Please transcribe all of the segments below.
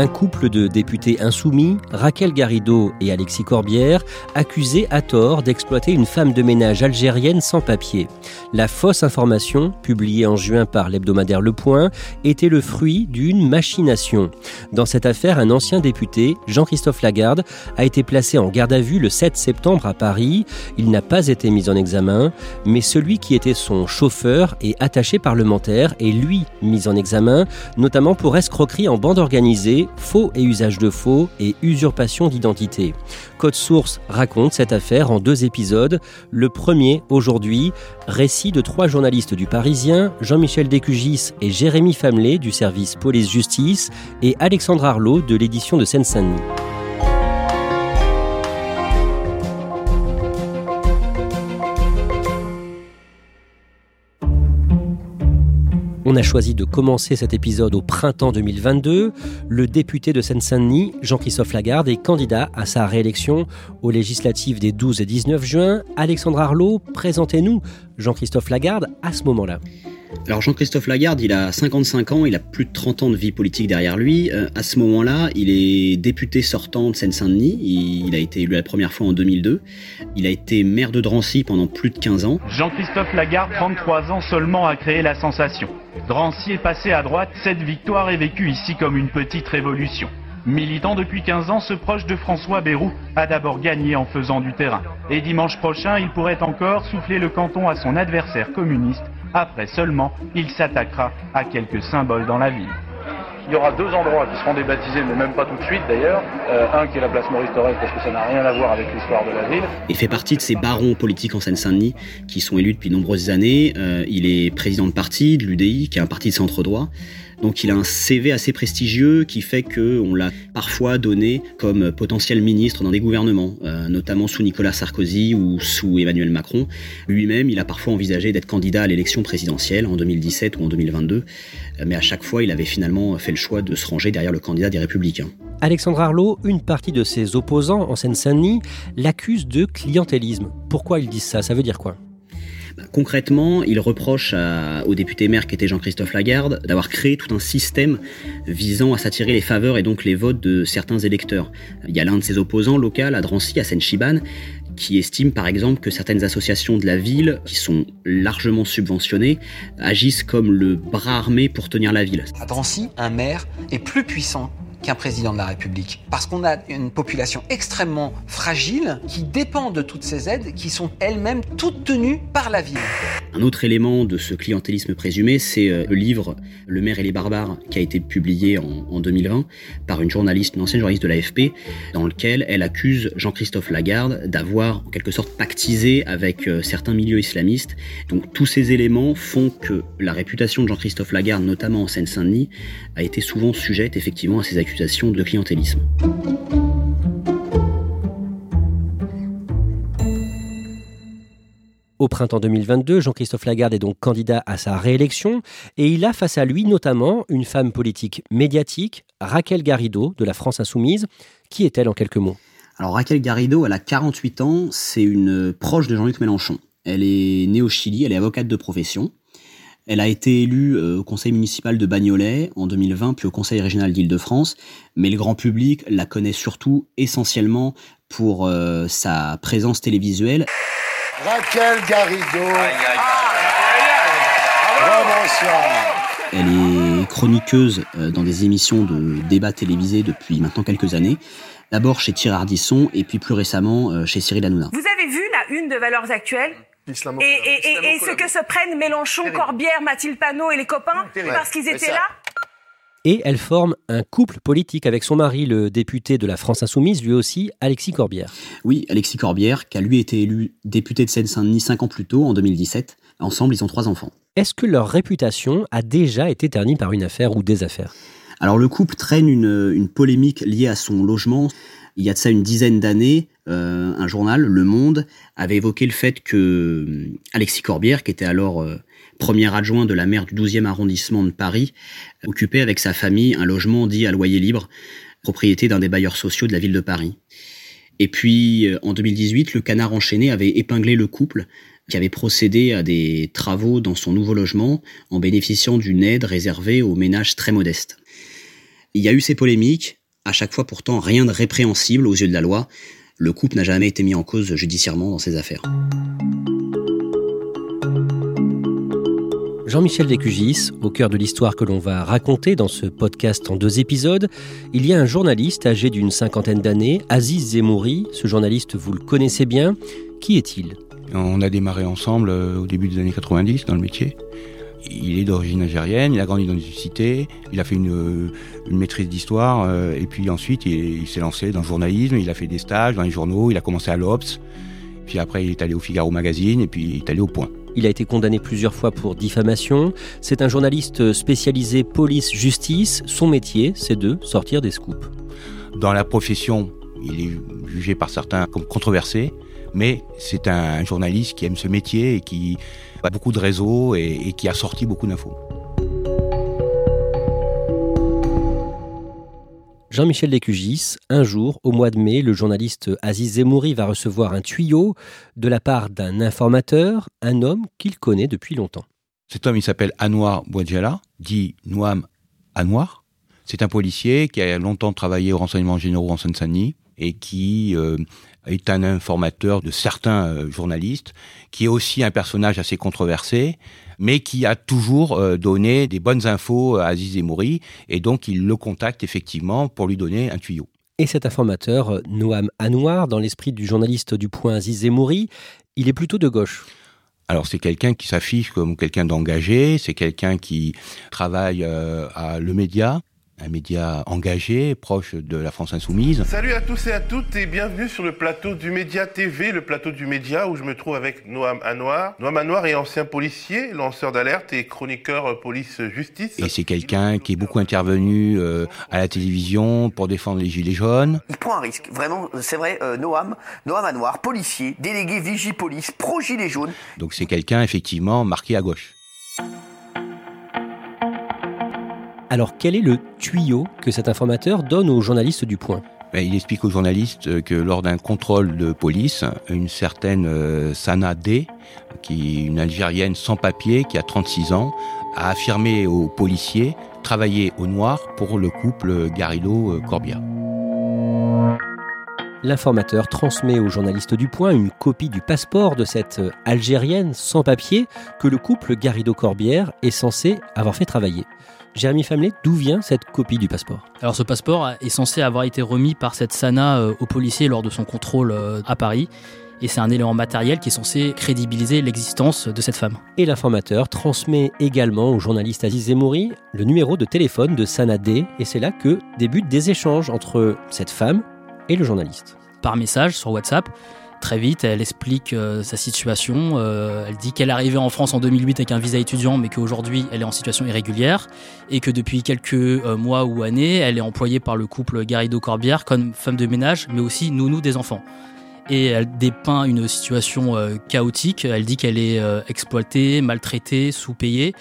Un couple de députés insoumis, Raquel Garrido et Alexis Corbière, accusés à tort d'exploiter une femme de ménage algérienne sans papier. La fausse information, publiée en juin par l'hebdomadaire Le Point, était le fruit d'une machination. Dans cette affaire, un ancien député, Jean-Christophe Lagarde, a été placé en garde à vue le 7 septembre à Paris. Il n'a pas été mis en examen, mais celui qui était son chauffeur et attaché parlementaire est lui mis en examen, notamment pour escroquerie en bande organisée faux et usage de faux et usurpation d'identité. Code Source raconte cette affaire en deux épisodes. Le premier, aujourd'hui, récit de trois journalistes du Parisien, Jean-Michel Décugis et Jérémy Famelet du service police-justice et Alexandre Arlot de l'édition de Seine-Saint-Denis. On a choisi de commencer cet épisode au printemps 2022. Le député de Seine-Saint-Denis, Jean-Christophe Lagarde, est candidat à sa réélection aux législatives des 12 et 19 juin. Alexandre Arlot, présentez-nous Jean-Christophe Lagarde à ce moment-là. Alors Jean-Christophe Lagarde, il a 55 ans, il a plus de 30 ans de vie politique derrière lui. Euh, à ce moment-là, il est député sortant de Seine-Saint-Denis. Il, a été élu la première fois en 2002. Il a été maire de Drancy pendant plus de 15 ans. Jean-Christophe Lagarde, 33 ans seulement, a créé la sensation. Drancy est passé à droite, cette victoire est vécue ici comme une petite révolution. Militant depuis 15 ans, ce proche de François Bayrou a d'abord gagné en faisant du terrain. Et dimanche prochain, il pourrait encore souffler le canton à son adversaire communiste après seulement, il s'attaquera à quelques symboles dans la ville. Il y aura deux endroits qui seront débaptisés, mais même pas tout de suite d'ailleurs. Euh, un qui est la place Maurice Thorez, parce que ça n'a rien à voir avec l'histoire de la ville. Il fait partie de ces barons politiques en Seine-Saint-Denis qui sont élus depuis de nombreuses années. Euh, il est président de parti, de l'UDI, qui est un parti de centre droit. Donc il a un CV assez prestigieux qui fait qu'on l'a parfois donné comme potentiel ministre dans des gouvernements, euh, notamment sous Nicolas Sarkozy ou sous Emmanuel Macron. Lui-même, il a parfois envisagé d'être candidat à l'élection présidentielle en 2017 ou en 2022, euh, mais à chaque fois, il avait finalement fait le choix de se ranger derrière le candidat des Républicains. Alexandre Arlot, une partie de ses opposants en Seine-Saint-Denis l'accuse de clientélisme. Pourquoi ils disent ça? Ça veut dire quoi? Concrètement, il reproche au député maire qui était Jean-Christophe Lagarde d'avoir créé tout un système visant à s'attirer les faveurs et donc les votes de certains électeurs. Il y a l'un de ses opposants local à Drancy, à Seine-Chiban, qui estime par exemple que certaines associations de la ville, qui sont largement subventionnées, agissent comme le bras armé pour tenir la ville. À Drancy, un maire est plus puissant qu'un président de la République. Parce qu'on a une population extrêmement fragile qui dépend de toutes ces aides qui sont elles-mêmes toutes tenues par la ville. Un autre élément de ce clientélisme présumé, c'est euh, le livre Le maire et les barbares qui a été publié en, 2020 par une journaliste, une ancienne journaliste de l'AFP, dans lequel elle accuse Jean-Christophe Lagarde d'avoir en quelque sorte pactisé avec euh, certains milieux islamistes. Donc tous ces éléments font que la réputation de Jean-Christophe Lagarde, notamment en Seine-Saint-Denis, a été souvent sujette effectivement à ces accusations de clientélisme. Au printemps 2022, Jean-Christophe Lagarde est donc candidat à sa réélection et il a face à lui notamment une femme politique médiatique, Raquel Garrido de la France Insoumise. Qui est-elle en quelques mots? Alors Raquel Garrido, elle a 48 ans, c'est une proche de Jean-Luc Mélenchon. Elle est née au Chili, elle est avocate de profession. Elle a été élue euh, au conseil municipal de Bagnolet en 2020, puis au conseil régional d'Île-de-France, mais le grand public la connaît surtout essentiellement pour euh, sa présence télévisuelle. Raquel Garrido. Elle est chroniqueuse euh, dans des émissions de débats télévisés depuis maintenant quelques années. D'abord chez Thierry Ardisson et puis plus récemment euh, chez Cyril Hanouna. Vous avez vu la une de Valeurs Actuelles? Et, et, et, et, ce que se prennent Mélenchon, Corbière, Mathilde Panot et les copains parce qu'ils étaient là? Et elle forme un couple politique avec son mari, le député de la France Insoumise, lui aussi, Alexis Corbière. Oui, Alexis Corbière, qui a lui été élu député de Seine-Saint-Denis cinq ans plus tôt, en 2017. Ensemble, ils ont trois enfants. Est-ce que leur réputation a déjà été ternie par une affaire ou des affaires? Alors le couple traîne une, une, polémique liée à son logement. Il y a de ça une dizaine d'années, euh, un journal, Le Monde, avait évoqué le fait que euh, Alexis Corbière, qui était alors... Euh, premier adjoint de la maire du 12e arrondissement de Paris, occupait avec sa famille un logement dit à loyer libre, propriété d'un des bailleurs sociaux de la ville de Paris. Et puis, euh, en 2018, le canard enchaîné avait épinglé le couple qui avait procédé à des travaux dans son nouveau logement en bénéficiant d'une aide réservée aux ménages très modestes. Il y a eu ces polémiques, à chaque fois pourtant rien de répréhensible aux yeux de la loi. Le couple n'a jamais été mis en cause judiciairement dans ces affaires. Jean-Michel Descugis, au cœur de l'histoire que l'on va raconter dans ce podcast en deux épisodes, il y a un journaliste âgé d'une cinquantaine d'années, Aziz Zemouri. Ce journaliste, vous le connaissez bien. Qui est-il? On a démarré ensemble euh, au début des années 90 dans le métier. Il est d'origine algérienne, il a grandi dans une cité, il a fait une, euh, maîtrise d'histoire, euh, et puis ensuite il, il s'est lancé dans le journalisme, il a fait des stages dans les journaux, il a commencé à l'Obs, puis après il est allé au Figaro Magazine, et puis il est allé au Point. Il a été condamné plusieurs fois pour diffamation. C'est un journaliste spécialisé police-justice. Son métier, c'est de sortir des scoops. Dans la profession, il est jugé par certains comme controversé, mais c'est un journaliste qui aime ce métier et qui a beaucoup de réseaux et, et qui a sorti beaucoup d'infos. Jean-Michel Descugis, un jour, au mois de mai, le journaliste Aziz Zemouri va recevoir un tuyau de la part d'un informateur, un homme qu'il connaît depuis longtemps. Cet homme, il s'appelle Anwar Bouadjala, dit Nouam Anwar. C'est un policier qui a longtemps travaillé au renseignement généraux en Seine-Saint-Denis et qui euh, est un informateur de certains euh, journalistes, qui est aussi un personnage assez controversé, mais qui a toujours euh, donné des bonnes infos à Aziz Emouri, et donc il le contacte effectivement pour lui donner un tuyau. Et cet informateur, Noam Anwar, dans l'esprit du journaliste du Point Aziz Emouri, il est plutôt de gauche. Alors c'est quelqu'un qui s'affiche comme quelqu'un d'engagé, c'est quelqu'un qui travaille euh, à le média, un média engagé, proche de la France insoumise. Salut à tous et à toutes et bienvenue sur le plateau du Média TV, le plateau du Média où je me trouve avec Noam Anwar. Noam Anwar est ancien policier, lanceur d'alerte et chroniqueur police-justice. Et c'est quelqu'un qui est beaucoup intervenu euh, à la télévision pour défendre les Gilets jaunes. Il prend un risque, vraiment, c'est vrai, euh, Noam, Noam Anwar, policier, délégué Vigipolice, pro-Gilets jaunes. Donc c'est quelqu'un effectivement marqué à gauche. Alors quel est le tuyau que cet informateur donne aux journalistes du Point? Ben, il explique aux journalistes que lors d'un contrôle de police, une certaine euh, Sana D, qui est une Algérienne sans papier, qui a 36 ans, a affirmé aux policiers travailler au noir pour le couple Garrido-Corbière. L'informateur transmet aux journalistes du Point une copie du passeport de cette Algérienne sans papier que le couple Garrido-Corbière est censé avoir fait travailler. Jérémy Famelet, d'où vient cette copie du passeport? Alors ce passeport est censé avoir été remis par cette Sana euh, au policier lors de son contrôle euh, à Paris. Et c'est un élément matériel qui est censé crédibiliser l'existence de cette femme. Et l'informateur transmet également au journaliste Aziz Zemouri le numéro de téléphone de Sana D. Et c'est là que débutent des échanges entre cette femme le journaliste. Par message sur WhatsApp, Très vite, elle explique euh, sa situation. Euh, elle dit qu'elle est arrivée en France en 2008 avec un visa étudiant, mais qu'aujourd'hui, elle est en situation irrégulière et que depuis quelques euh, mois ou années, elle est employée par le couple Garrido-Corbière comme femme de ménage, mais aussi nounou des enfants. Et elle dépeint une situation chaotique. Elle dit qu'elle est exploitée, maltraitée, sous-payée.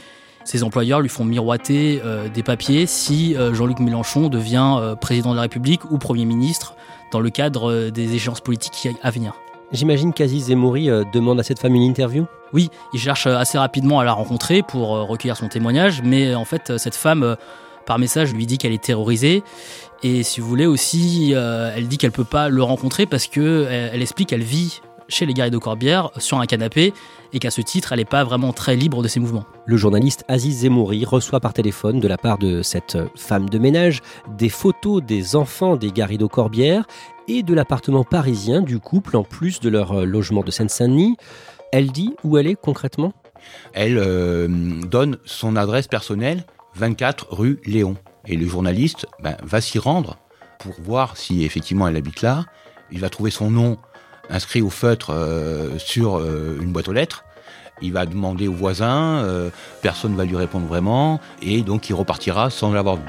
Ses employeurs lui font miroiter des papiers si Jean-Luc Mélenchon devient président de la République ou Premier ministre dans le cadre des échéances politiques à venir. J'imagine qu'Aziz Zemouri euh, demande à cette femme une interview? Oui, il cherche euh, assez rapidement à la rencontrer pour euh, recueillir son témoignage, mais en fait, cette femme, par message, lui dit qu'elle est terrorisée. Et si vous voulez aussi, elle dit qu'elle peut pas le rencontrer parce que elle, explique qu'elle vit chez les guerriers de Corbière sur un canapé et qu'à ce titre, elle n'est pas vraiment très libre de ses mouvements. Le journaliste Aziz Zemouri reçoit par téléphone de la part de cette femme de ménage des photos des enfants des Garrido Corbière et de l'appartement parisien du couple en plus de leur euh, logement de Seine-Saint-Denis. Elle dit où elle est concrètement? Elle euh, donne son adresse personnelle, 24 rue Léon. Et le journaliste ben, va s'y rendre pour voir si effectivement elle habite là. Il va trouver son nom inscrit au feutre euh, sur une boîte aux lettres. Il va demander aux voisins, personne ne va lui répondre vraiment, et donc il repartira sans l'avoir vu.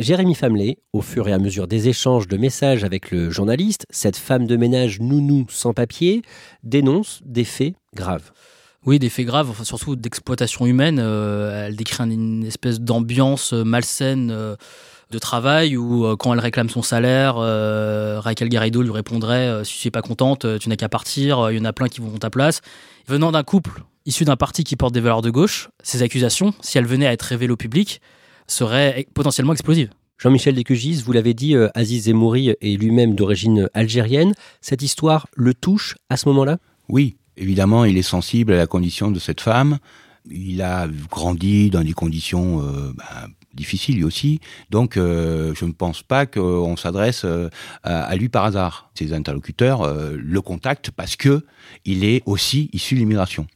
Jérémy Famelet, au fur et à mesure des échanges de messages avec le journaliste, cette femme de ménage nounou sans papier, dénonce des faits graves. Oui, des faits graves, surtout d'exploitation humaine. Euh, elle décrit une espèce d'ambiance malsaine euh, de travail où, euh, quand elle réclame son salaire, Raquel Garrido lui répondrait Si tu n'es pas contente, tu n'as qu'à partir, il y en a plein qui vont à ta place. Venant d'un couple issu d'un parti qui porte des valeurs de gauche, ces accusations, si elles venaient à être révélées au public, serait potentiellement explosive. Jean-Michel Descugis, vous l'avez dit, euh, Aziz Zemouri est lui-même d'origine algérienne. Cette histoire le touche à ce moment-là? Oui, évidemment, il est sensible à la condition de cette femme. Il a grandi dans des conditions euh, ben, difficiles lui aussi. Donc, euh, je ne pense pas qu'on s'adresse à, lui par hasard. Ses interlocuteurs le contactent parce que il est aussi issu de l'immigration.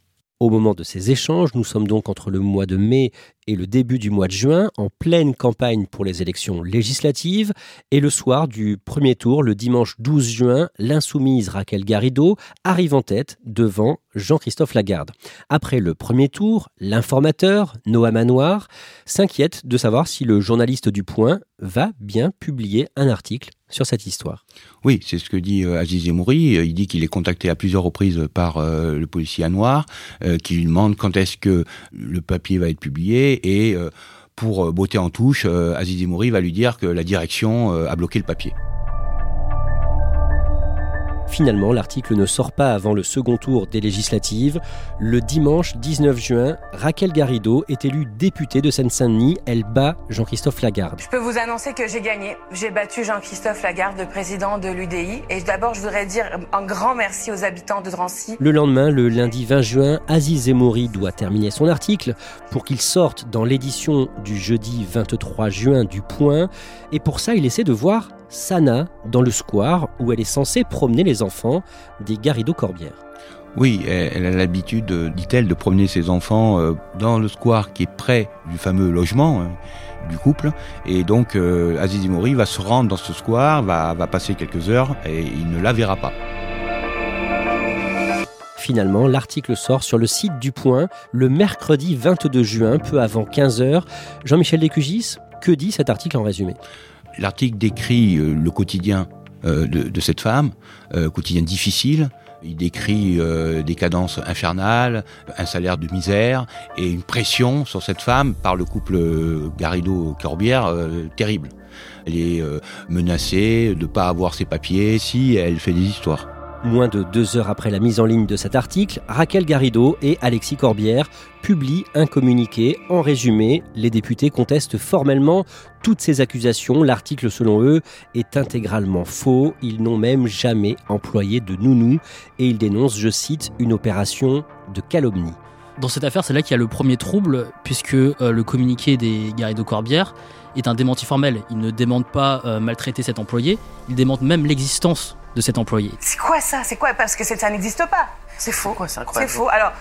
Au moment de ces échanges, nous sommes donc entre le mois de mai et le début du mois de juin, en pleine campagne pour les élections législatives, et le soir du premier tour, le dimanche 12 juin, l'insoumise Raquel Garrido arrive en tête devant Jean-Christophe Lagarde. Après le premier tour, l'informateur, Noam Manoir, s'inquiète de savoir si le journaliste du Point va bien publier un article sur cette histoire. Oui, c'est ce que dit euh, Aziz Zemouri. Il dit qu'il est contacté à plusieurs reprises par euh, le policier à noir, euh, qui lui demande quand est-ce que le papier va être publié et pour beauté en touche, Aziz Zemouri va lui dire que la direction a bloqué le papier. Finalement, l'article ne sort pas avant le second tour des législatives. Le dimanche 19 juin, Raquel Garrido est élue députée de Seine-Saint-Denis. Elle bat Jean-Christophe Lagarde. Je peux vous annoncer que j'ai gagné. J'ai battu Jean-Christophe Lagarde, le président de l'UDI. Et d'abord, je voudrais dire un grand merci aux habitants de Drancy. Le lendemain, le lundi 20 juin, Aziz Zemouri doit terminer son article pour qu'il sorte dans l'édition du jeudi 23 juin du Point. Et pour ça, il essaie de voir Sana dans le square où elle est censée promener les enfants des Garrido Corbière. Oui, elle a l'habitude, dit-elle, de promener ses enfants euh, dans le square qui est près du fameux logement hein, du couple. Et donc, euh, Aziz Mori va se rendre dans ce square, va, va passer quelques heures et il ne la verra pas. Finalement, l'article sort sur le site du Point le mercredi 22 juin, peu avant 15h. Jean-Michel Descugis, que dit cet article en résumé? L'article décrit euh, le quotidien euh, de, cette femme, euh, quotidien difficile. Il décrit des cadences infernales, un salaire de misère et une pression sur cette femme par le couple Garrido-Corbière terrible. Elle est menacée de ne pas avoir ses papiers si elle fait des histoires. Moins de deux heures après la mise en ligne de cet article, Raquel Garrido et Alexis Corbière publient un communiqué. En résumé, les députés contestent formellement toutes ces accusations. L'article, selon eux, est intégralement faux. Ils n'ont même jamais employé de nounou et ils dénoncent, je cite, une opération de calomnie. Dans cette affaire, c'est là qu'il y a le premier trouble, puisque euh, le communiqué des Garrido Corbière est un démenti formel. Ils ne demandent pas euh, maltraiter cet employé, ils demandent même l'existence de cet employé. C'est quoi ça? C'est quoi? Parce que ça n'existe pas. C'est faux. C'est faux. Alors,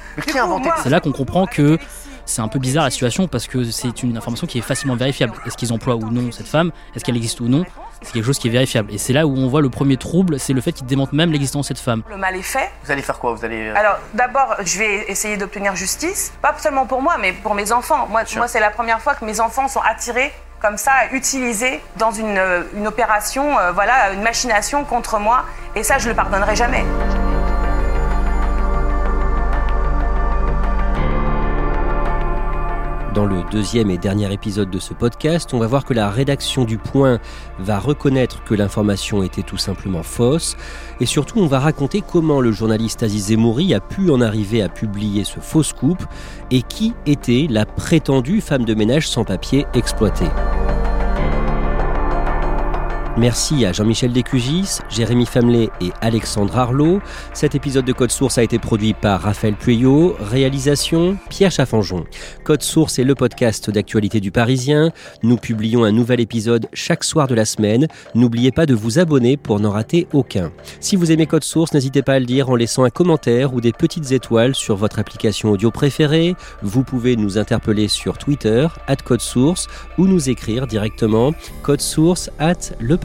C'est là qu'on comprend que c'est un peu bizarre la situation parce que c'est une information qui est facilement vérifiable. Est-ce qu'ils emploient ou non cette femme? Est-ce qu'elle existe ou non? C'est quelque chose qui est vérifiable. Et c'est là où on voit le premier trouble, c'est le fait qu'ils démentent même l'existence de cette femme. Le mal est fait. Vous allez faire quoi? Vous allez. Euh, Alors, d'abord, je vais essayer d'obtenir justice, pas seulement pour moi, mais pour mes enfants. Moi, moi c'est la première fois que mes enfants sont attirés comme ça utilisé dans une, euh, opération, euh, voilà, une machination contre moi. Et ça, je le pardonnerai jamais. Dans le deuxième et dernier épisode de ce podcast, on va voir que la rédaction du Point va reconnaître que l'information était tout simplement fausse. Et surtout, on va raconter comment le journaliste Aziz Zemouri a pu en arriver à publier ce faux scoop et qui était la prétendue femme de ménage sans papier exploitée. Merci à Jean-Michel Descugis, Jérémy Famelet et Alexandre Arlot. Cet épisode de Code Source a été produit par Raphaël Pueyo, réalisation Pierre Chaffanjon. Code Source est le podcast d'actualité du Parisien. Nous publions un nouvel épisode chaque soir de la semaine. N'oubliez pas de vous abonner pour n'en rater aucun. Si vous aimez Code Source, n'hésitez pas à le dire en laissant un commentaire ou des petites étoiles sur votre application audio préférée. Vous pouvez nous interpeller sur Twitter, at Code Source, ou nous écrire directement code source at le